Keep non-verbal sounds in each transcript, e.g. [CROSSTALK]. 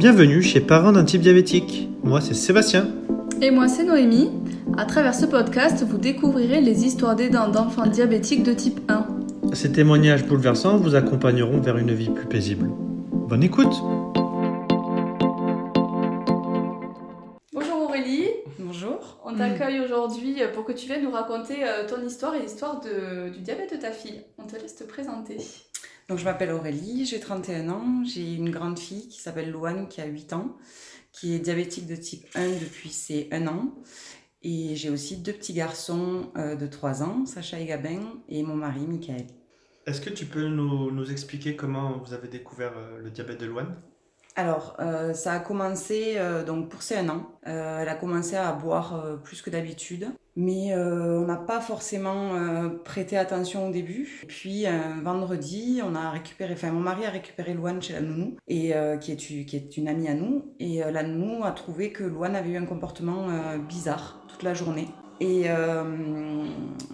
Bienvenue chez Parents d'un type diabétique. Moi, c'est Sébastien. Et moi, c'est Noémie. À travers ce podcast, vous découvrirez les histoires d'aidants d'enfants diabétiques de type 1. Ces témoignages bouleversants vous accompagneront vers une vie plus paisible. Bonne écoute Bonjour Aurélie, Bonjour. on t'accueille aujourd'hui pour que tu viennes nous raconter euh, ton histoire et l'histoire du diabète de ta fille. On te laisse te présenter. Donc je m'appelle Aurélie, j'ai 31 ans, j'ai une grande fille qui s'appelle Louane qui a 8 ans, qui est diabétique de type 1 depuis ses 1 an. Et j'ai aussi deux petits garçons euh, de 3 ans, Sacha et Gabin, et mon mari, Michael. Est-ce que tu peux nous, nous expliquer comment vous avez découvert euh, le diabète de Loane Alors, euh, ça a commencé euh, donc pour ses 1 an. Euh, elle a commencé à boire plus que d'habitude, mais on n'a pas forcément prêté attention au début. Puis un vendredi, on a récupéré, enfin mon mari a récupéré Louane chez la nounou, et qui est qui est une amie à nous, et la nounou a trouvé que Louane avait eu un comportement bizarre toute la journée. Et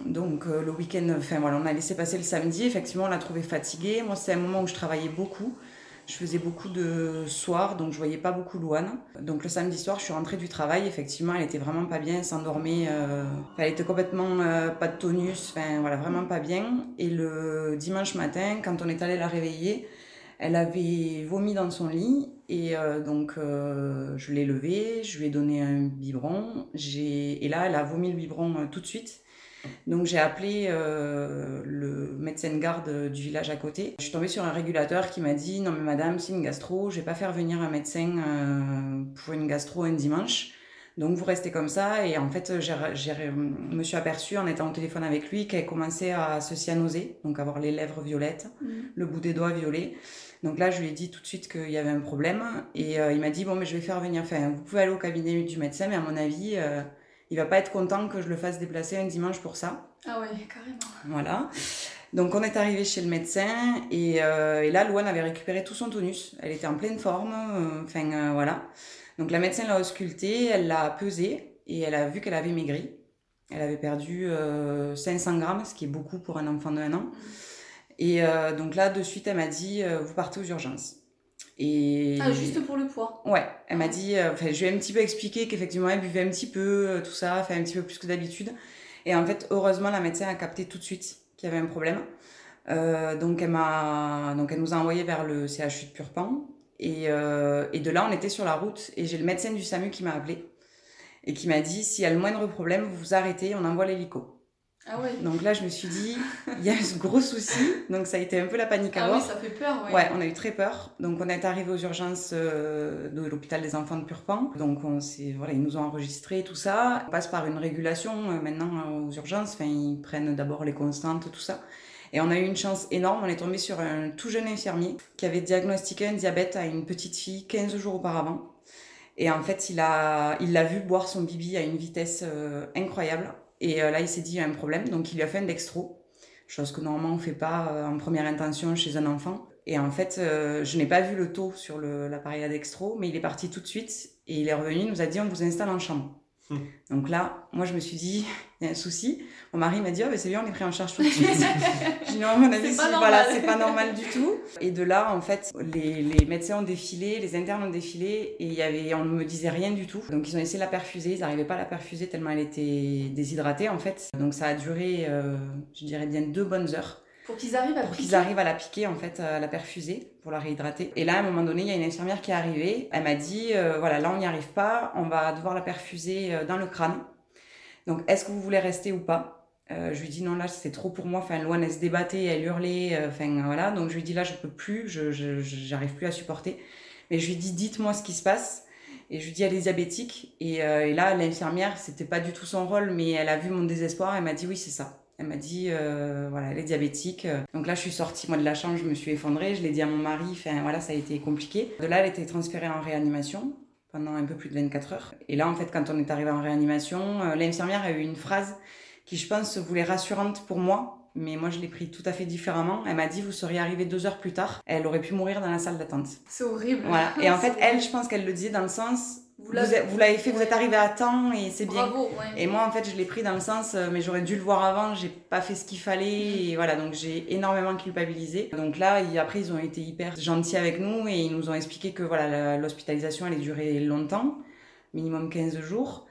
donc le week-end, enfin voilà, on a laissé passer le samedi. Effectivement, on l'a trouvée fatiguée. Moi, c'est un moment où je travaillais beaucoup. Je faisais beaucoup de soirs, donc je voyais pas beaucoup Louane. Donc le samedi soir, je suis rentrée du travail. Effectivement, elle était vraiment pas bien, elle s'endormait. euh, elle était complètement euh, pas de tonus, enfin voilà, vraiment pas bien. Et le dimanche matin, quand on est allé la réveiller, elle avait vomi dans son lit. Et euh, donc je l'ai levée, je lui ai donné un biberon. Et là, elle a vomi le biberon tout de suite. Donc j'ai appelé euh, le médecin de garde du village à côté. Je suis tombée sur un régulateur qui m'a dit non mais madame c'est une gastro, je vais pas faire venir un médecin euh, pour une gastro un dimanche. Donc vous restez comme ça et en fait je me suis aperçue en étant au téléphone avec lui qu'elle commençait à se cyanoser, donc avoir les lèvres violettes, le bout des doigts violet. Donc là je lui ai dit tout de suite qu'il y avait un problème et euh, il m'a dit bon mais je vais faire venir, enfin vous pouvez aller au cabinet du médecin mais à mon avis il va pas être content que je le fasse déplacer un dimanche pour ça. Ah ouais, carrément. Voilà. Donc on est arrivé chez le médecin et, euh, et là Louane avait récupéré tout son tonus. Elle était en pleine forme, euh, enfin euh, voilà. Donc la médecin l'a auscultée, elle l'a pesée et elle a vu qu'elle avait maigri. Elle avait perdu euh, 500 grammes, ce qui est beaucoup pour un enfant de 1 an. Et euh, donc là de suite elle m'a dit euh, vous partez aux urgences. Et Ah, juste pour le poids. Ouais, elle m'a dit, euh, enfin, je lui ai un petit peu expliqué qu'effectivement, elle buvait un petit peu, euh, tout ça, fait un petit peu plus que d'habitude. Et en fait, heureusement, la médecin a capté tout de suite qu'il y avait un problème. Euh, donc, elle m'a, donc, elle nous a envoyé vers le CHU de Purpan. Et, euh, et de là, on était sur la route. Et j'ai le médecin du SAMU qui m'a appelé et qui m'a dit, s'il y a le moindre problème, vous vous arrêtez, on envoie l'hélico. Ah ouais. Donc là, je me suis dit, il y a ce gros souci. Donc, ça a été un peu la panique à Ah bord. oui, ça fait peur, ouais. Ouais, on a eu très peur. Donc on est arrivé aux urgences euh, de l'hôpital des enfants de Purpan. Donc on voilà, ils nous ont enregistré tout ça. On passe par une régulation euh, maintenant euh, aux urgences. Enfin, ils prennent d'abord les constantes, tout ça. Et on a eu une chance énorme. On est tombé sur un tout jeune infirmier qui avait diagnostiqué un diabète à une petite fille 15 jours auparavant. Et en fait, il a, il l'a vu boire son bibi à une vitesse euh, incroyable. Et euh, là, il s'est dit, il y a un problème. Donc, il lui a fait un dextro. Chose que normalement, on fait pas euh, en première intention chez un enfant. Et en fait, euh, je n'ai pas vu le taux sur l'appareil à dextro, mais il est parti tout de suite. Et il est revenu, il nous a dit, on vous installe en chambre. Hmm. Donc là, moi, je me suis dit, il y a un souci. Mon mari m'a dit, oh, mais c'est bien, on est pris en charge tout de [LAUGHS] suite. J'ai dit, non, à mon avis, C'est si, pas voilà, normal. c'est pas normal du tout. Et de là, en fait, les, les médecins ont défilé, les internes ont défilé, et il y avait, on ne me disait rien du tout. Donc ils ont essayé de la perfuser, ils n'arrivaient pas à la perfuser tellement elle était déshydratée, en fait. Donc ça a duré, euh, je dirais bien deux bonnes heures Pour qu'ils arrivent à pour qu'ils arrivent à la piquer, en fait, à la perfuser, pour la réhydrater. Et là, à un moment donné, il y a une infirmière qui est arrivée. Elle m'a dit, euh, voilà, là, on n'y arrive pas, on va devoir la perfuser euh, dans le crâne. Donc, est-ce que vous voulez rester ou pas? Euh, Je lui dis, non, là, c'est trop pour moi. Enfin, Loane, elle se débattait, elle hurlait, euh, enfin, voilà. Donc, je lui dis, là, je peux plus, je, j'arrive plus à supporter. Mais je lui dis, dites-moi ce qui se passe. Et je lui dis, elle est diabétique. Et, euh, et là, l'infirmière, c'était pas du tout son rôle, mais elle a vu mon désespoir. Elle m'a dit, oui, c'est ça. Elle m'a dit, euh, voilà, elle est diabétique. Donc là, je suis sortie, moi, de la chambre, je me suis effondrée. Je l'ai dit à mon mari. Enfin, voilà, ça a été compliqué. De là, elle était transférée en réanimation pendant un peu plus de 24 heures. Et là, en fait, quand on est arrivé en réanimation, euh, l'infirmière a eu une phrase qui, je pense, se voulait rassurante pour moi. Mais moi, je l'ai pris tout à fait différemment. Elle m'a dit, vous seriez arrivé deux heures plus tard. Elle aurait pu mourir dans la salle d'attente. C'est horrible. Voilà. Et en [LAUGHS] fait, elle, je pense qu'elle le disait dans le sens, vous l'avez fait, vous êtes arrivé à temps et c'est bien. Bravo, Et moi, en fait, je l'ai pris dans le sens, euh, mais j'aurais dû le voir avant, j'ai pas fait ce qu'il fallait, mm. et voilà, donc j'ai énormément culpabilisé. Donc là, après, ils ont été hyper gentils avec nous et ils nous ont expliqué que voilà, l'hospitalisation allait durer longtemps, minimum 15 jours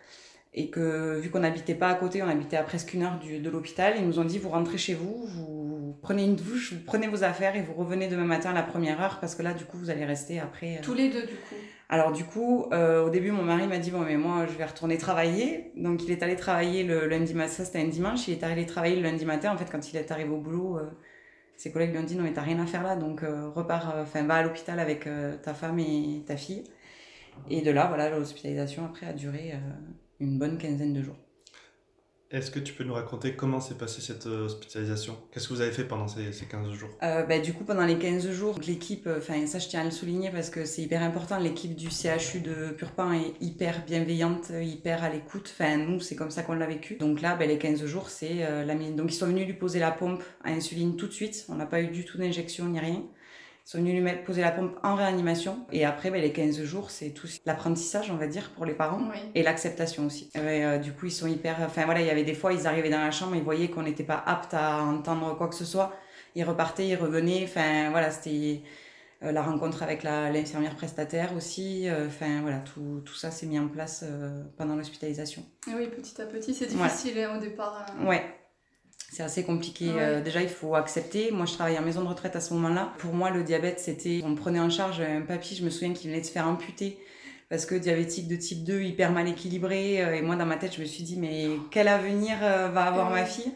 et que vu qu'on n'habitait pas à côté, on habitait à presque une heure du, de l'hôpital, ils nous ont dit vous rentrez chez vous, vous prenez une douche, vous prenez vos affaires et vous revenez demain matin à la première heure parce que là du coup vous allez rester après. Euh. Tous les deux du coup. Alors du coup, euh, au début mon mari m'a dit bon mais moi je vais retourner travailler, donc il est allé travailler le lundi matin, ça c'était un dimanche, il est allé travailler le lundi matin. En fait quand il est arrivé au boulot, euh, ses collègues lui ont dit non mais t'as rien à faire là, donc repars, enfin va à l'hôpital avec ta femme et ta fille. Et de là voilà l'hospitalisation après a duré une bonne quinzaine de jours. Est-ce que tu peux nous raconter comment s'est passée cette euh, hospitalisation? Qu'est-ce que vous avez fait pendant ces, ces 15 jours? Euh, bah, Du coup, pendant les 15 jours, l'équipe, euh, enfin ça je tiens à le souligner parce que c'est hyper important, l'équipe du CHU de Purpan est hyper bienveillante, hyper à l'écoute. Enfin, nous, c'est comme ça qu'on l'a vécu. Donc là, bah, les 15 jours, c'est la mine. Donc ils sont venus lui poser la pompe à insuline tout de suite. On n'a pas eu du tout d'injection ni rien. Ils sont venus lui mettre, poser la pompe en réanimation. Et après, ben, les 15 jours, c'est tout l'apprentissage, on va dire, pour les parents. Et l'acceptation aussi. Euh, du coup, ils sont hyper. Enfin voilà, il y avait des fois, ils arrivaient dans la chambre, ils voyaient qu'on n'était pas apte à entendre quoi que ce soit. Ils repartaient, ils revenaient. Enfin voilà, c'était euh, la rencontre avec l'infirmière prestataire aussi. Euh, enfin voilà, tout, tout ça s'est mis en place pendant l'hospitalisation. Et oui, petit à petit, c'est difficile hein, au départ. Ouais c'est assez compliqué. Euh, déjà, il faut accepter. Moi, je travaillais en maison de retraite à ce moment-là. Pour moi, le diabète, c'était. On me prenait en charge un papy, je me souviens qu'il venait de se faire amputer parce que diabétique de type 2, hyper mal équilibré. Euh, et moi, dans ma tête, je me suis dit, mais quel avenir euh, va avoir ma fille?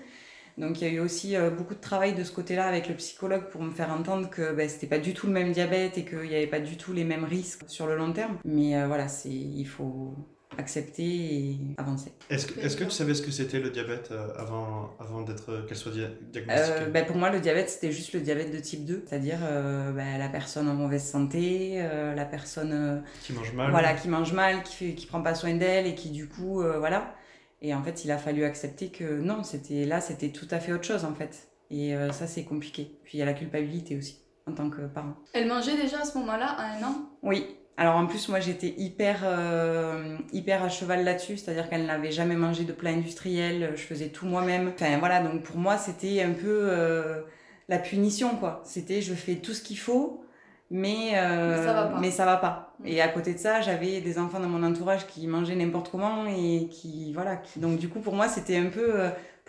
Donc il y a eu aussi beaucoup de travail de ce côté-là avec le psychologue pour me faire entendre que ben, c'était pas du tout le même diabète et qu'il n'y avait pas du tout les mêmes risques sur le long terme. Mais voilà, c'est il faut accepter et avancer. Est-ce que, est que, tu savais ce que c'était le diabète euh, avant, avant d'être qu'elle soit diagnostiquée? Euh, ben Pour moi, le diabète, c'était juste le diabète de type 2, c'est-à-dire euh, ben, la personne en mauvaise santé, la personne qui mange mal, voilà, qui mange mal, qui qui prend pas soin d'elle et qui du coup, voilà. Et en fait, il a fallu accepter que non, c'était là, c'était tout à fait autre chose en fait. Et ça, c'est compliqué. Puis il y a la culpabilité aussi en tant que parent. Elle mangeait déjà à ce moment-là, à un an? Oui, alors en plus, moi j'étais hyper, euh, hyper à cheval là-dessus, c'est-à-dire qu'elle n'avait jamais mangé de plat industriel, je faisais tout moi-même. Enfin voilà, donc pour moi c'était un peu euh, la punition quoi. C'était je fais tout ce qu'il faut, mais, euh, mais, ça va pas. mais ça va pas. Mm. Et à côté de ça, j'avais des enfants dans mon entourage qui mangeaient n'importe comment et qui, voilà, qui, donc du coup pour moi c'était un peu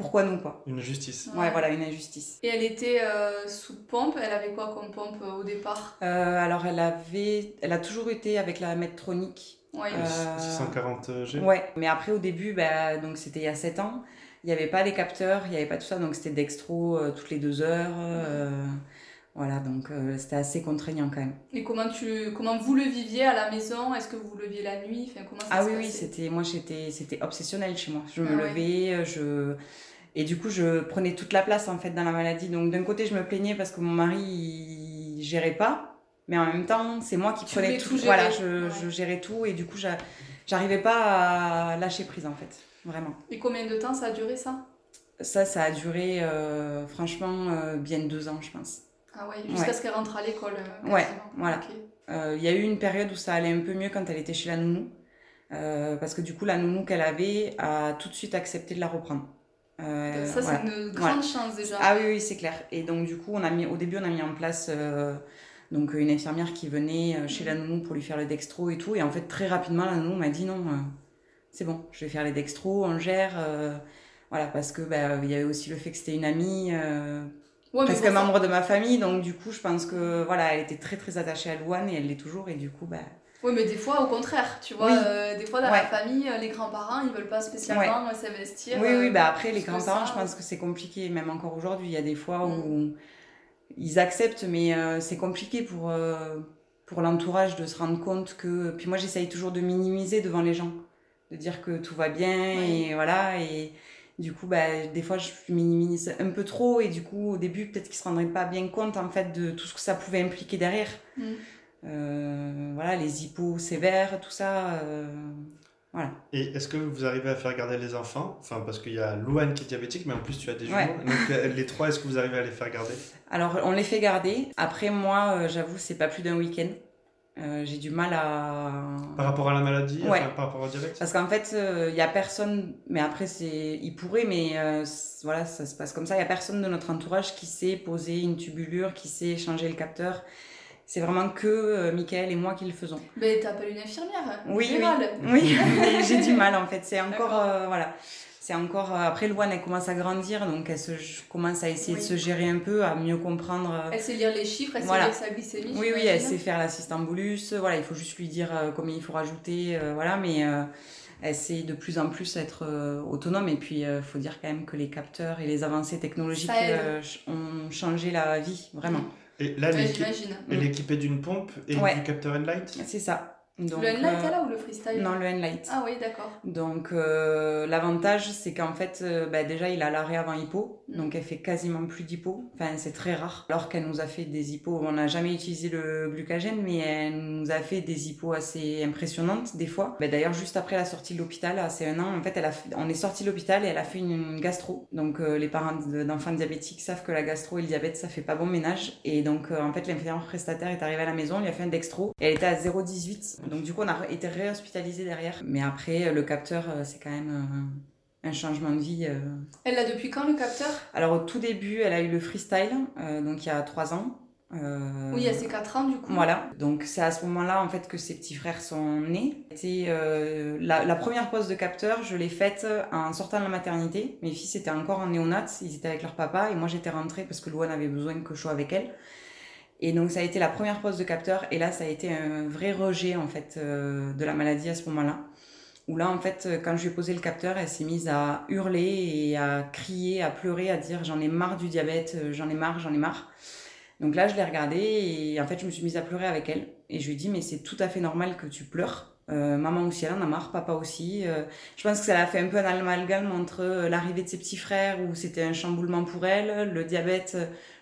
pourquoi nous quoi Une injustice. Ouais, voilà, une injustice. Et elle était euh, sous pompe, elle avait quoi comme pompe euh, au départ? Euh, Alors elle avait, elle a toujours été avec la Medtronic. Ouais. 640G. Ouais, mais après au début, bah, donc c'était il y a 7 ans, il n'y avait pas les capteurs, il n'y avait pas tout ça, donc c'était dextro toutes les deux heures. Voilà, donc c'était assez contraignant quand même. Et comment, tu, comment vous le viviez à la maison? Est-ce que vous le leviez la nuit? Enfin, comment ça Ah oui, oui, c'était, moi c'était obsessionnel chez moi. Je me ah levais, je, et du coup, je prenais toute la place en fait dans la maladie. Donc d'un côté, je me plaignais parce que mon mari il gérait pas, mais en même temps, c'est moi qui prenais tout. voilà, je, je, gérais tout et du coup, j'arrivais pas à lâcher prise en fait, vraiment. Et combien de temps ça a duré ça? Ça, ça a duré euh, franchement euh, bien deux ans, je pense. Ah ouais, jusqu'à ce qu'elle rentre à l'école. Euh, ouais, voilà. Il y a eu une période où ça allait un peu mieux quand elle était chez la nounou. parce que du coup, la nounou qu'elle avait a tout de suite accepté de la reprendre. Euh, ça, c'est une grande chance déjà. Ah oui, oui, c'est clair. Et donc, du coup, on a mis, au début, on a mis en place euh, donc, une infirmière qui venait euh, chez la nounou pour lui faire le dextro et tout. Et en fait, très rapidement, la nounou m'a dit non, c'est bon, je vais faire les dextro, on gère. voilà, parce que bah, il y avait aussi le fait que c'était une amie. Ouais, presque un membre de ma famille, donc du coup, je pense que voilà, elle était très très attachée à Louane et elle l'est toujours, et du coup, bah, oui, mais des fois, au contraire, tu vois, euh, des fois dans la famille, euh, les grands-parents, ils veulent pas spécialement euh, s'investir. Oui, oui, bah après, les grands-parents, je pense que c'est compliqué, même encore aujourd'hui. Il y a des fois où mm. ils acceptent, mais c'est compliqué pour, pour l'entourage de se rendre compte que. Puis moi, j'essaye toujours de minimiser devant les gens, de dire que tout va bien, et voilà, et. Du coup, bah, des fois, je minimise un peu trop et du coup, au début, peut-être qu'ils se rendraient pas bien compte en fait de tout ce que ça pouvait impliquer derrière. Mm. Euh, voilà, les hippos sévères, tout ça. Euh, voilà. Et est-ce que vous arrivez à faire garder les enfants? Enfin, parce qu'il y a Louane qui est diabétique, mais en plus tu as des jumeaux. Donc euh, les trois, est-ce que vous arrivez à les faire garder? Alors on les fait garder. Après moi, j'avoue, c'est pas plus d'un week-end. Euh, j'ai du mal à. Par rapport à la maladie, Ouais. enfin, par rapport au diabète? Parce qu'en fait, il y a personne, mais après, c'est, il pourrait, mais voilà, ça se passe comme ça. Il y a personne de notre entourage qui sait poser une tubulure, qui sait changer le capteur. C'est vraiment que euh, Michael et moi qui le faisons. Mais t'appelles une infirmière. Oui, libérale. Oui, [LAUGHS] mais j'ai du mal en fait. C'est encore, euh, voilà. C'est encore. euh, après, Louane, elle commence à grandir, donc elle se, commence à essayer Oui. de se gérer un peu, à mieux comprendre. euh, Elle sait lire les chiffres, elle Voilà. sait lire sa glycémie. Oui, oui, elle sait faire l'assistant bolus. Voilà, il faut juste lui dire euh, combien il faut rajouter. euh, voilà, mais euh, elle sait de plus en plus être euh, autonome. Et puis, il faut dire quand même que les capteurs et les avancées technologiques euh, ont changé la vie, vraiment. Et là, elle est elle est équipée d'une pompe et Ouais. du capteur Enlight? C'est ça. Donc, le Enlight, euh, là, ou le freestyle Non, le Enlight. Ah oui, d'accord. Donc euh, l'avantage c'est qu'en fait euh, bah, déjà il a l'arrêt avant hypo, Mm. donc elle fait quasiment plus d'hypo, enfin c'est très rare. Alors qu'elle nous a fait des hypos, on n'a jamais utilisé le glucagène mais elle nous a fait des hypos assez impressionnantes des fois. Bah, D'ailleurs juste après la sortie de l'hôpital à un an, en fait elle a fait- on est sorti de l'hôpital et elle a fait une, une gastro. Donc euh, les parents de- d'enfants diabétiques savent que la gastro et le diabète ça fait pas bon ménage et donc en fait l'infirmière prestataire est arrivée à la maison, elle lui a fait un dextro et elle était à 0,18. Donc du coup on a été réhospitalisé derrière. Mais après euh, le capteur euh, c'est quand même euh, un changement de vie. Elle l'a depuis quand, le capteur? Alors au tout début elle a eu le freestyle, euh, donc il y a 3 ans. Euh, Oui, elle ses 4 ans, du coup. Voilà, donc c'est à ce moment-là en fait que ses petits frères sont nés. C'était euh, la, la première pose de capteur, je l'ai faite en sortant de la maternité. Mes fils étaient encore en néonat, ils étaient avec leur papa et moi j'étais rentrée parce que Louane avait besoin que je sois avec elle. Et donc ça a été la première pose de capteur et là ça a été un vrai rejet en fait euh, de la maladie à ce moment-là. Où là en fait euh, quand je lui ai posé le capteur, elle s'est mise à hurler et à crier, à pleurer, à dire j'en ai marre du diabète, euh, j'en ai marre, j'en ai marre. Donc là, je l'ai regardée et en fait, je me suis mise à pleurer avec elle. Et je lui ai dit, mais c'est tout à fait normal que tu pleures. Euh, maman aussi, elle en a marre, papa aussi. Euh, je pense que ça l'a fait un peu un amalgame entre euh, l'arrivée de ses petits frères, où c'était un chamboulement pour elle, le diabète,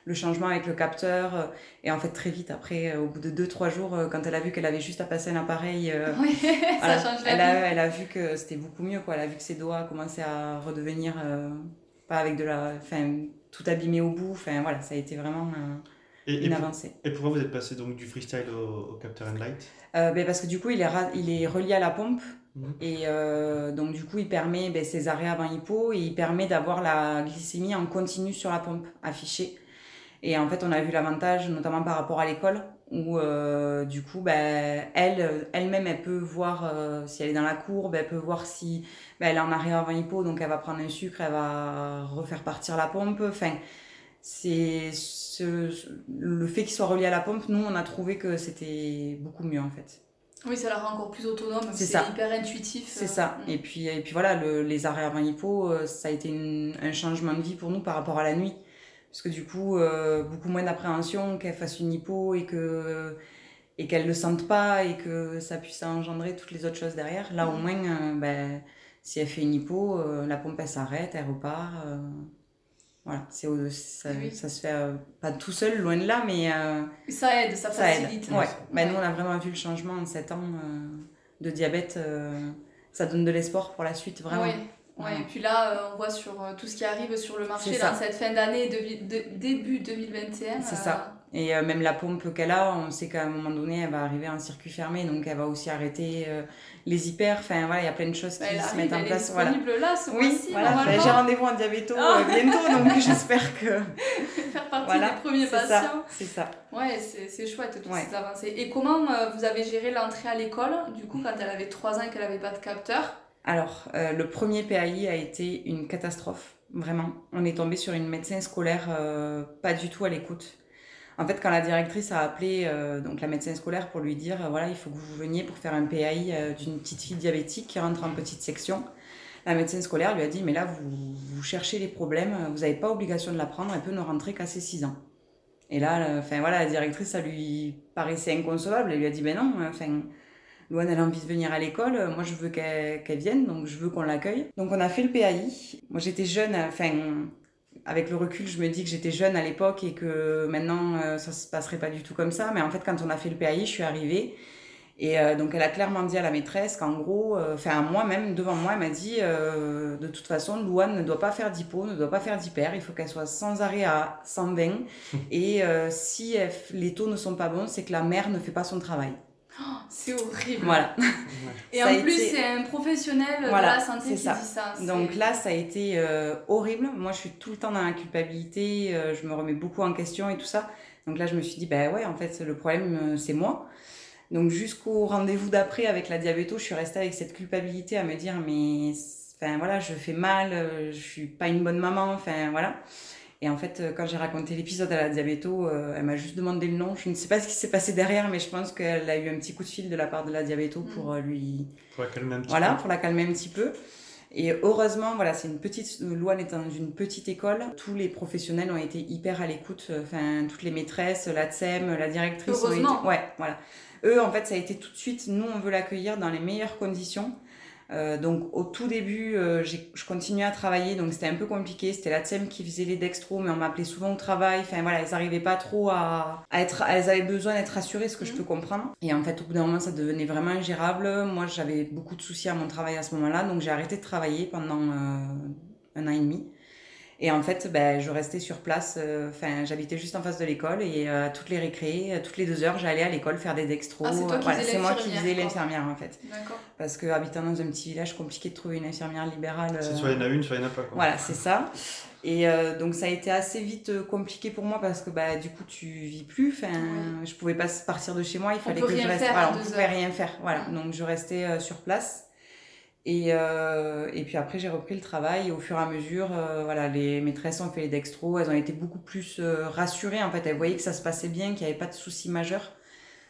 le changement avec le capteur. euh, et en fait, très vite, après, euh, au bout de 2-3 jours, euh, quand elle a vu qu'elle avait juste à passer un appareil, euh, [LAUGHS] Oui, voilà, ça change la elle, a, elle a vu que c'était beaucoup mieux, quoi. Elle a vu que ses doigts commençaient à redevenir, euh, pas avec de la... Enfin, tout abîmé au bout. Enfin, voilà, ça a été vraiment euh, et, et, une pour- avancée. et pourquoi vous êtes passé donc du freestyle au, au capteur Enlight Euh, ben parce que du coup, il est, ra- il est relié à la pompe. Mhm. Et euh, donc, du coup, il permet ben, ses arrêts avant hypo et il permet d'avoir la glycémie en continu sur la pompe affichée. Et en fait, on a vu l'avantage, notamment par rapport à l'école, où euh, du coup, ben, elle, elle-même, elle peut voir euh, si elle est dans la courbe, elle peut voir si ben, elle est en arrêt avant hypo, donc elle va prendre un sucre, elle va refaire partir la pompe. Enfin, c'est ce, ce- le fait qu'il soit relié à la pompe, nous, on a trouvé que c'était beaucoup mieux en fait. Oui, ça la rend encore plus autonome. C'est ça. hyper intuitif. C'est euh, ça. mm. Et puis, et puis voilà, le- les arrêts avant hypo, euh, ça a été une- un changement de vie pour nous par rapport à la nuit. Parce que du coup, euh, beaucoup moins d'appréhension qu'elle fasse une hypo et que et qu'elle le sente pas et que ça puisse engendrer toutes les autres choses derrière. Là, au Mhm. moins, euh, ben, si elle fait une hypo, euh, la pompe elle s'arrête, elle repart. voilà, c'est ça, Oui. ça se fait pas tout seul, loin de là, mais Ça aide, ça, ça aide. facilite. Ouais. Ben, Ouais. nous, on a vraiment vu le changement en 7 ans de diabète. ça donne de l'espoir pour la suite, vraiment. Ouais. Ouais, et puis là, euh, on voit sur euh, tout ce qui arrive sur le marché là, cette fin d'année, de- début 2021. C'est euh, ça. Et même la pompe qu'elle a, on sait qu'à un moment donné, elle va arriver en circuit fermé, donc elle va aussi arrêter les hyper. Enfin, voilà, il y a plein de choses qui Elle se arrive, mettent en elle est place. Voilà. disponible là, ce Oui, mois-ci, voilà, enfin, j'ai rendez-vous en diabéto Ah. bientôt, donc [LAUGHS] j'espère que. [LAUGHS] Faire partie Voilà, des premiers patients. C'est ça. Ouais, c'est chouette toutes Ouais. ces avancées. Et comment vous avez géré l'entrée à l'école, du coup, quand elle avait 3 ans et qu'elle avait pas de capteur? Alors, euh, le premier PAI a été une catastrophe, vraiment. On est tombé sur une médecin scolaire euh, pas du tout à l'écoute. En fait, quand la directrice a appelé euh, donc la médecin scolaire pour lui dire voilà, il faut que vous veniez pour faire un PAI d'une petite fille diabétique qui rentre en petite section, la médecin scolaire lui a dit mais là, vous, cherchez les problèmes, vous n'avez pas obligation de la prendre, elle peut ne rentrer qu'à ses 6 ans. Et là, enfin voilà, la directrice, ça lui paraissait inconcevable. Elle lui a dit ben non, enfin. Louane, elle a envie de venir à l'école. euh, Moi, je veux qu'elle vienne, donc je veux qu'on l'accueille. Donc, on a fait le PAI. Moi, j'étais jeune, euh, enfin, avec le recul, je me dis que j'étais jeune à l'époque et que maintenant, euh, ça se passerait pas du tout comme ça. Mais en fait, quand on a fait le PAI, je suis arrivée. Et euh, donc, elle a clairement dit à la maîtresse qu'en gros, enfin, moi-même, devant moi, elle m'a dit euh, de toute façon, Louane ne doit pas faire d'hypo, ne doit pas faire d'hyper. Il faut qu'elle soit sans arrêt à 120. [LAUGHS] et si elle les taux ne sont pas bons, c'est que la mère ne fait pas son travail. C'est horrible. Voilà. [LAUGHS] Et Ça en plus, été- c'est un professionnel Voilà, de la santé c'est qui ça. dit ça. Donc là, ça a été euh, horrible. Moi, je suis tout le temps dans la culpabilité. euh, je me remets beaucoup en question et tout ça. Donc là, je me suis dit, bah ouais, en fait, le problème, euh, c'est moi. Donc jusqu'au rendez-vous d'après avec la diabéto, je suis restée avec cette culpabilité à me dire, mais enfin voilà, je fais mal, euh, je suis pas une bonne maman, enfin voilà. Et en fait, euh, quand j'ai raconté l'épisode à la diabéto, euh, elle m'a juste demandé le nom. Je ne sais pas ce qui s'est passé derrière, mais je pense qu'elle a eu un petit coup de fil de la part de la diabéto pour euh, lui, Pour la calmer un petit voilà, peu. pour la calmer un petit peu. Et heureusement, voilà, c'est une petite. Louane est dans une petite école. Tous les professionnels ont été hyper à l'écoute. Enfin, toutes les maîtresses, la TSEM, la directrice. ont été- Heureusement. Ouais, voilà. Eux, en fait, ça a été tout de suite. Nous, on veut l'accueillir dans les meilleures conditions. Euh, donc, au tout début, euh, je continuais à travailler. Donc, c'était un peu compliqué. C'était la TSEM qui faisait les dextros, mais on m'appelait souvent au travail. Enfin, voilà, elles n'arrivaient pas trop à, à être. Elles avaient besoin d'être rassurées, ce que je Mhm. peux comprendre. Et en fait, au bout d'un moment, ça devenait vraiment ingérable. Moi, j'avais beaucoup de soucis à mon travail à ce moment-là. Donc, j'ai arrêté de travailler pendant euh, un an et demi. Et en fait, ben, je restais sur place. euh, Enfin, j'habitais juste en face de l'école et euh, toutes les récrés, euh, toutes les deux heures, j'allais à l'école faire des dextros. Ah, c'est toi qui Voilà, faisais c'est moi qui faisais l'infirmière en fait. D'accord. Parce que habitant dans un petit village, compliqué de trouver une infirmière libérale. C'est euh, soit il y en a une, soit il n'y en a pas. Quoi. voilà, c'est ça. Et euh, donc ça a été assez vite euh, compliqué pour moi parce que bah du coup tu vis plus. Enfin, Oui. je pouvais pas partir de chez moi. Il fallait que je reste. faire Voilà, on pouvait rien faire. Voilà, donc je restais euh, sur place. Et, euh, et puis après j'ai repris le travail et au fur et à mesure, euh, voilà, les maîtresses ont fait les dextros. Elles ont été beaucoup plus euh, rassurées. En fait, elles voyaient que ça se passait bien, qu'il n'y avait pas de soucis majeurs.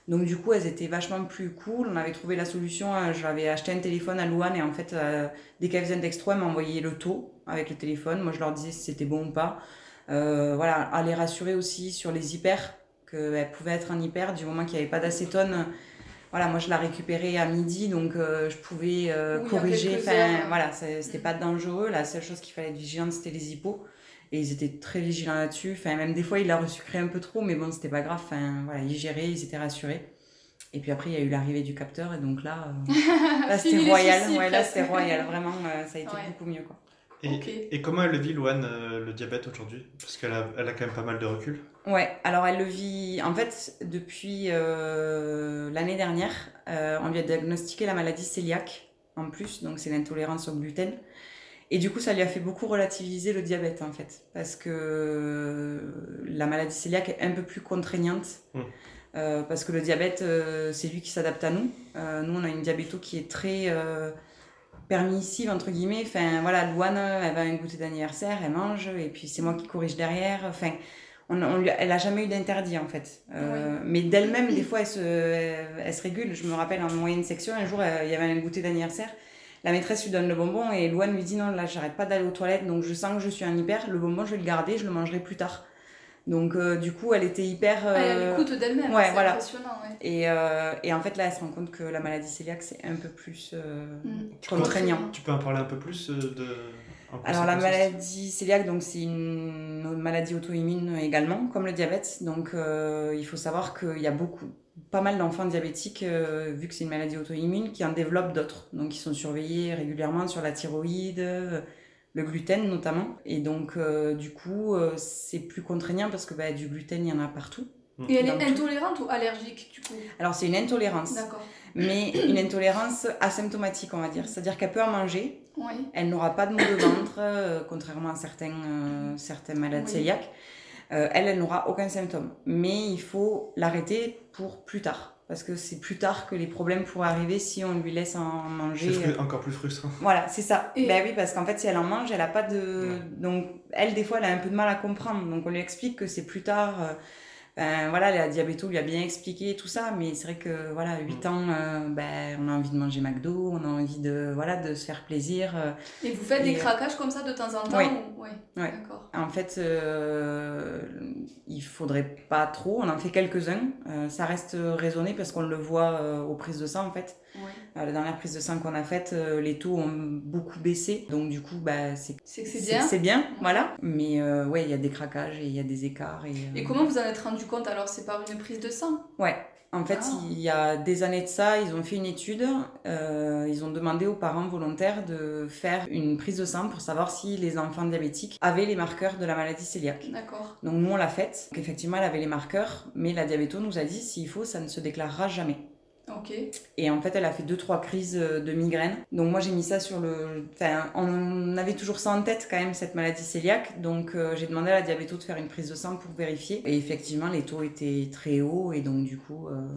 Donc du coup, elles étaient vachement plus cool. On avait trouvé la solution. J'avais acheté un téléphone à Louane et en fait, dès qu'elles faisaient un dextro, elles m'envoyaient le taux avec le téléphone. Moi, je leur disais si c'était bon ou pas. Voilà, à les rassurer aussi sur les hyper, qu'elles pouvaient être en hyper du moment qu'il n'y avait pas d'acétone. Voilà, moi je la récupérais à midi, donc euh, je pouvais euh, Oui, corriger. Enfin, voilà, c'était pas dangereux. La seule chose qu'il fallait être vigilante, c'était les hippos. Et ils étaient très vigilants là-dessus. Enfin, même des fois, ils la resucraient un peu trop, mais bon, c'était pas grave. Enfin, voilà, ils géraient, ils étaient rassurés. Et puis après, il y a eu l'arrivée du capteur, et donc là, euh, [LAUGHS] là c'était royal. soucis, Ouais, là, c'était royal. Vraiment, euh, ça a été Ouais. beaucoup mieux, quoi. Et, comment elle le vit, Louane, euh, le diabète aujourd'hui? Parce qu'elle a, elle a quand même pas mal de recul. Ouais, alors elle le vit. En fait, depuis euh, l'année dernière, euh, on lui a diagnostiqué la maladie cœliaque en plus, donc c'est l'intolérance au gluten. Et du coup, ça lui a fait beaucoup relativiser le diabète en fait, parce que la maladie cœliaque est un peu plus contraignante. Mm. euh, parce que le diabète, euh, c'est lui qui s'adapte à nous. Euh, nous, on a une diabéto qui est très euh, permissive, entre guillemets. Enfin, voilà, Louane, elle va à un goûter d'anniversaire, elle mange, et puis c'est moi qui corrige derrière. Enfin, on, on lui a- elle a jamais eu d'interdit en fait. Euh, Mais d'elle-même, des fois, elle se, elle, elle se régule. Je me rappelle en moyenne section, un jour, euh, il y avait un goûter d'anniversaire. La maîtresse lui donne le bonbon et Louane lui dit non, là, j'arrête pas d'aller aux toilettes, donc je sens que je suis en hyper. Le bonbon, je vais le garder, je le mangerai plus tard. Donc, euh, du coup, elle était hyper. Ah, elle écoute d'elle-même, ouais, c'est voilà. impressionnant. Ouais. et, euh, et en fait, là, elle se rend compte que la maladie cœliaque, c'est un peu plus euh, Mm. Contraignant. Tu peux en parler un peu plus de. Alors la maladie cœliaque, donc c'est une maladie auto-immune également, comme le diabète. Donc euh, il faut savoir qu'il y a beaucoup, pas mal d'enfants diabétiques, euh, vu que c'est une maladie auto-immune, qui en développent d'autres. Donc ils sont surveillés régulièrement sur la thyroïde, euh, le gluten notamment. Et donc euh, du coup euh, c'est plus contraignant parce que bah, du gluten il y en a partout. Et elle est tout. intolérante ou allergique du coup? Alors c'est une intolérance, D'accord. Mais une intolérance asymptomatique on va dire. C'est-à-dire qu'elle peut en manger, Oui. Elle n'aura pas de maux de ventre, euh, contrairement à certains, euh, certaines maladies Oui. cœliaques. Euh, elle, elle n'aura aucun symptôme. Mais il faut l'arrêter pour plus tard. Parce que c'est plus tard que les problèmes pourraient arriver si on lui laisse en C'est manger. fru- encore plus frustrant. Voilà, c'est ça. Et- Ben oui, parce qu'en fait, si elle en mange, elle a pas de. Ouais. Donc, elle, des fois, elle a un peu de mal à comprendre. Donc, on lui explique que c'est plus tard. Ben, voilà, la diabéto lui a bien expliqué tout ça, mais c'est vrai que voilà, 8 ans, euh, ben, on a envie de manger McDo, on a envie de, voilà, de se faire plaisir. euh, Et vous faites Et, des euh, craquages comme ça de temps en temps Oui. ou... ouais. Ouais. D'accord. En fait, euh, il faudrait pas trop. On en fait quelques-uns. Euh, ça reste raisonné parce qu'on le voit euh, aux prises de sang en fait. Ouais. Euh, la dernière prise de sang qu'on a faite, euh, les taux ont beaucoup baissé. Donc du coup, bah, c'est bien. C'est bien, voilà. Mais euh, ouais, il y a des craquages et il y a des écarts. Et, euh, Et comment vous en êtes rendu compte alors C'est par une prise de sang? Ouais. En fait, Ah. il y a des années de ça, ils ont fait une étude. euh, ils ont demandé aux parents volontaires de faire une prise de sang pour savoir si les enfants diabétiques avaient les marqueurs de la maladie cœliaque. D'accord. Donc nous, on l'a faite. Effectivement, elle avait les marqueurs, mais la diabéto nous a dit, s'il faut, ça ne se déclarera jamais. Et en fait, elle a fait deux trois crises euh, de migraine. Donc moi, j'ai mis ça sur le. Enfin, on avait toujours ça en tête quand même cette maladie cœliaque. Donc euh, j'ai demandé à la diabéto de faire une prise de sang pour vérifier. Et effectivement, les taux étaient très hauts et donc du coup. euh,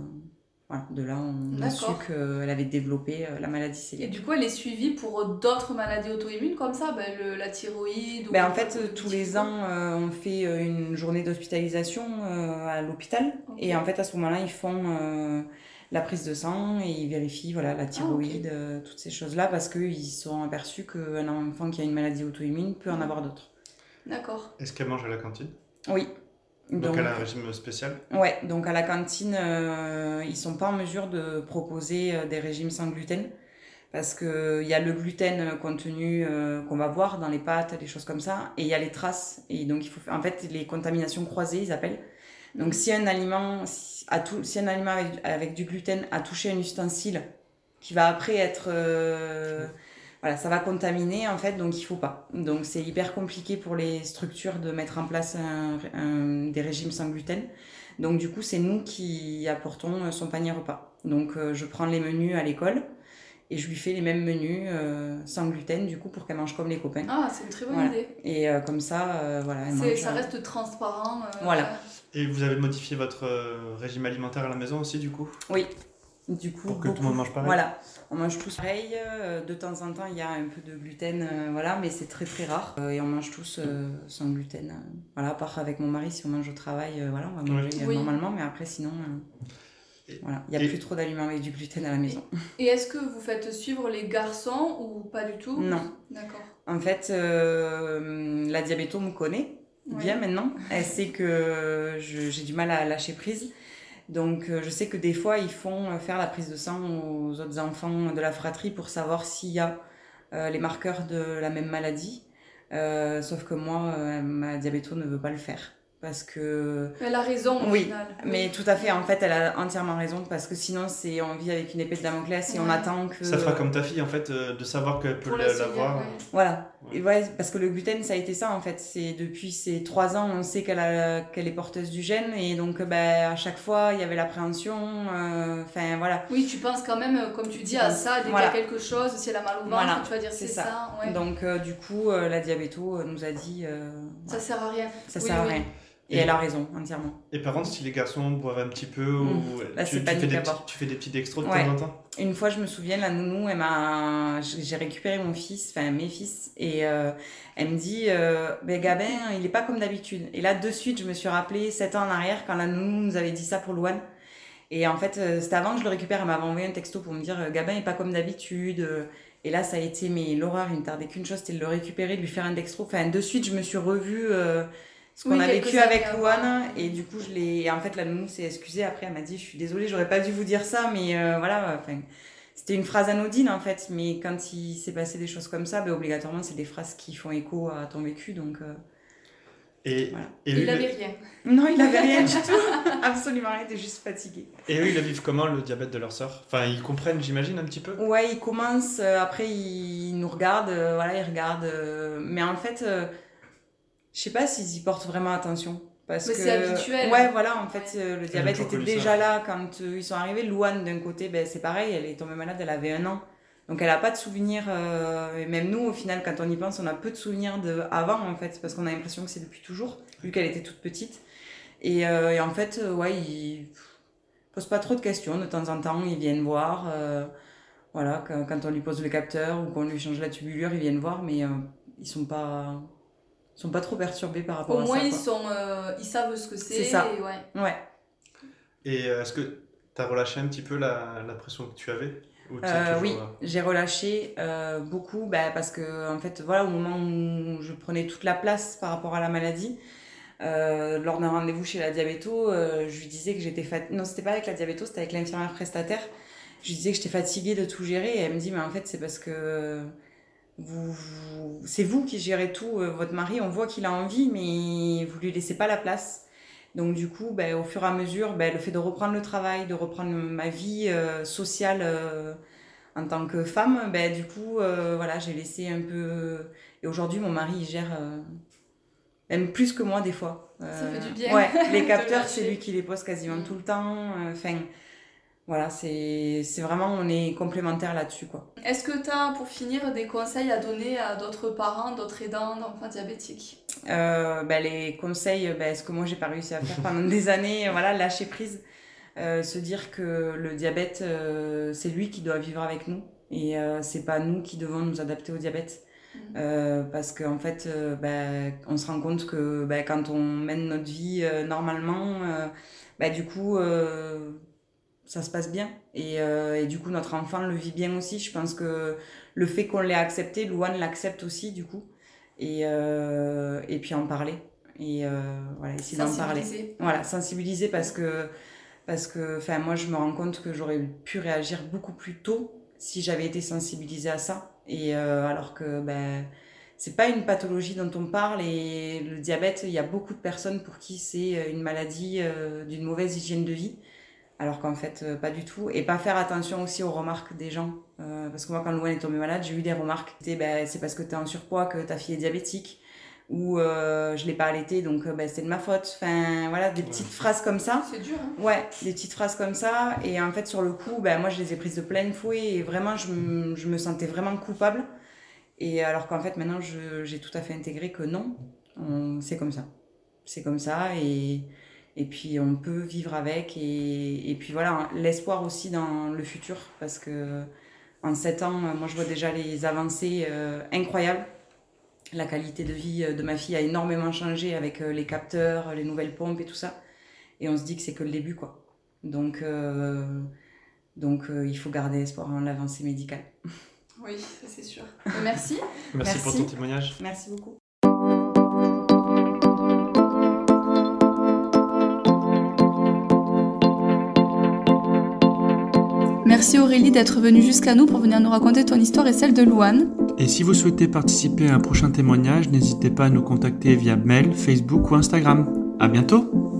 voilà, de là, on a su qu'elle avait développé la maladie Et cœliaque. du coup, elle est suivie pour d'autres maladies auto-immunes comme ça, ben, le- la thyroïde ou Ben, en fait, tous les ans, euh, on fait une journée d'hospitalisation euh, à l'hôpital. Et en fait, à ce moment-là, ils font euh, la prise de sang et ils vérifient voilà, la thyroïde, euh, toutes ces choses-là, parce qu'ils se sont aperçus qu'un enfant qui a une maladie auto-immune peut en Mhm. avoir d'autres. D'accord. Est-ce qu'elle mange à la cantine? Oui. Donc, elle a un régime spécial? Ouais, donc à la cantine, euh, ils sont pas en mesure de proposer euh, des régimes sans gluten. Parce qu'il y a le gluten contenu euh, qu'on va voir dans les pâtes, des choses comme ça, et il y a les traces. Et donc, il faut, en fait, les contaminations croisées, ils appellent. Donc, si un aliment, a tout, si un aliment avec, du gluten a touché un ustensile qui va après être. euh, voilà, ça va contaminer en fait, donc il faut pas. Donc c'est hyper compliqué pour les structures de mettre en place des régimes sans gluten. Donc du coup, c'est nous qui apportons son panier repas. Donc euh, je prends les menus à l'école et je lui fais les mêmes menus euh, sans gluten du coup pour qu'elle mange comme les copains. Ah, c'est une très bonne Voilà. idée. Et euh, comme ça, euh, voilà, elle C'est- mange. Ça reste transparent. euh, Voilà. Et vous avez modifié votre euh, régime alimentaire à la maison aussi, du coup? Oui. Du coup, Pour que tout le monde mange pareil Voilà, on mange tous pareil. De temps en temps, il y a un peu de gluten, euh, voilà, mais c'est très très rare. Euh, et on mange tous euh, sans gluten. voilà, à part avec mon mari, si on mange au travail, euh, voilà, on va manger Oui. normalement, mais après, sinon, euh, voilà, il n'y a et- plus trop d'aliments avec du gluten à la maison. Et [LAUGHS] est-ce que vous faites suivre les garçons ou pas du tout? Non. D'accord. En fait, euh, la diabéto me connaît Ouais. bien maintenant. Elle sait que j'ai du mal à lâcher prise. Donc, euh, je sais que des fois, ils font faire la prise de sang aux autres enfants de la fratrie pour savoir s'il y a euh, les marqueurs de la même maladie. Euh, sauf que moi, ma diabéto ne veut pas le faire. Parce que. Elle a raison au Oui, final. Mais tout à fait, en fait, elle a entièrement raison. Parce que sinon, c'est on vit avec une épée de Damoclès et on attend que. Ça fera comme ta fille, en fait, euh, de savoir qu'elle peut l'avoir. ouais. Voilà. Ouais. Et ouais, parce que le gluten, ça a été ça en fait. C'est depuis ces trois ans, on sait qu'elle a, qu'elle est porteuse du gène et donc ben, à chaque fois, il y avait l'appréhension. euh, Enfin voilà. Oui, tu penses quand même, comme tu dis, à ça, dès voilà. qu'il y a quelque chose, si elle a mal au ventre, Voilà, tu vas dire c'est ça. ça. ouais. Donc euh, du coup, euh, la diabéto nous a dit euh, Ça sert à rien. ça oui, sert à oui. rien. Et, Et- elle a raison entièrement. Et par contre, si les garçons boivent un petit peu, ou Mmh. Là, tu, fais des petits, tu fais des petits dextros de Ouais. temps en temps? Une fois, je me souviens, la nounou, elle m'a, j'ai récupéré mon fils, enfin mes fils, et euh, elle me dit, euh, ben Gabin, il est pas comme d'habitude. Et là, de suite, je me suis rappelé sept ans en arrière quand la nounou nous avait dit ça pour Louane. Et en fait, euh, c'était avant que je le récupère, elle m'avait envoyé un texto pour me dire, Gabin est pas comme d'habitude. Et là, ça a été mais l'horreur. Il ne tardait qu'une chose, c'était de le récupérer, de lui faire un dextro. Enfin, de suite, je me suis revue euh, ce qu'on Oui, a vécu avec. Louane. Et du coup, je l'ai. En fait, la nounou s'est excusée. Après, elle m'a dit, je suis désolée, j'aurais pas dû vous dire ça, mais euh, voilà. Enfin, c'était une phrase anodine en fait, mais quand il s'est passé des choses comme ça, ben, obligatoirement, c'est des phrases qui font écho à ton vécu. Donc, euh, Et, Voilà. et, eux, Il ils- avait rien. non, il avait rien [LAUGHS] du tout. Absolument rien, il était juste fatigué. et eux, ils le vivent comment, le diabète de leur sœur? Enfin, ils comprennent, j'imagine, un petit peu? Ouais, il commence, euh, après il nous regarde, euh, voilà, il regarde. euh, mais en fait, euh, je sais pas s'ils y portent vraiment attention. Parce Mais que, c'est habituel. Ouais, voilà, en fait, euh, le diabète était ça. déjà là quand euh, ils sont arrivés. Louane, d'un côté, ben, c'est pareil, elle est tombée malade, elle avait un an. Donc elle a pas de souvenirs, euh, et même nous, au final, quand on y pense, on a peu de souvenirs de avant, en fait, parce qu'on a l'impression que c'est depuis toujours, vu qu'elle était toute petite. Et, euh, et en fait, ouais, ils posent pas trop de questions. De temps en temps, ils viennent voir. euh, voilà, quand, quand on lui pose le capteur ou qu'on lui change la tubulure, ils viennent voir, mais euh, ils sont pas, sont pas trop perturbés par rapport Au à moins, ça. ils, quoi. sont, euh, ils savent ce que c'est. C'est ça. et ouais. Ouais. Et euh, est-ce que tu as relâché un petit peu la, la pression que tu avais? Ou Euh, toujours, oui, j'ai relâché euh, beaucoup bah, parce que en fait voilà au moment où je prenais toute la place par rapport à la maladie, euh, lors d'un rendez-vous chez la diabéto, euh, je lui disais que j'étais fatiguée. Non, c'était pas avec la diabéto, c'était avec l'infirmière prestataire. Je lui disais que j'étais fatiguée de tout gérer et elle me dit mais en fait c'est parce que vous, vous- c'est vous qui gérez tout. euh, Votre mari, on voit qu'il a envie mais vous lui laissez pas la place. Donc du coup, ben, au fur et à mesure, ben, le fait de reprendre le travail, de reprendre ma vie euh, sociale euh, en tant que femme, ben, du coup, euh, voilà, j'ai laissé un peu... Et aujourd'hui, mon mari, il gère même plus que moi des fois. Ça fait du bien Ouais, [LAUGHS] les capteurs, c'est lui qui les pose quasiment Mm. tout le temps. Enfin, voilà, c'est vraiment, on est complémentaires là-dessus. quoi. Est-ce que tu as, pour finir, des conseils à donner à d'autres parents, d'autres aidants d'enfants diabétiques? Euh, bah, Les conseils, bah, ce que moi j'ai pas réussi à faire pendant [LAUGHS] des années, voilà, lâcher prise. Euh, se dire que le diabète, euh, c'est lui qui doit vivre avec nous et euh, c'est pas nous qui devons nous adapter au diabète. Mmh. parce qu'en en fait, bah, on se rend compte que bah, quand on mène notre vie normalement, bah, du coup, ça se passe bien. Et, et, du coup, notre enfant le vit bien aussi. Je pense que le fait qu'on l'ait accepté, Louane l'accepte aussi, du coup. Et, et puis en parler. Et voilà, essayer d'en parler. Voilà, sensibiliser parce que parce que moi je me rends compte que j'aurais pu réagir beaucoup plus tôt si j'avais été sensibilisée à ça et euh, alors que ben c'est pas une pathologie dont on parle et le diabète il y a beaucoup de personnes pour qui c'est euh, une maladie euh, d'une mauvaise hygiène de vie alors qu'en fait pas du tout. Et pas faire attention aussi aux remarques des gens. Parce que moi quand Louane est tombée malade j'ai eu des remarques c'était ben, c'est parce que tu es en surpoids que ta fille est diabétique. Ou euh, je l'ai pas allaité donc euh, bah, c'est de ma faute. Enfin voilà des petites phrases comme ça. C'est dur hein. Ouais des petites phrases comme ça. Et en fait sur le coup bah, moi je les ai prises de plein fouet et vraiment je, je me sentais vraiment coupable. Et alors qu'en fait maintenant j'ai tout à fait intégré que non. C'est comme ça. C'est comme ça et et puis on peut vivre avec et, et puis voilà l'espoir aussi dans le futur parce que en 7 ans moi je vois déjà les avancées euh, incroyables la qualité de vie euh, de ma fille a énormément changé avec euh, les capteurs, les nouvelles pompes et tout ça. Et on se dit que c'est que le début, quoi. Donc, euh, donc il faut garder espoir en l'avancée médicale. Oui, c'est sûr. Merci. Merci. pour ton témoignage. Merci beaucoup. Merci Aurélie d'être venue jusqu'à nous pour venir nous raconter ton histoire et celle de Louane. Et si vous souhaitez participer à un prochain témoignage, n'hésitez pas à nous contacter via mail, Facebook ou Instagram. À bientôt!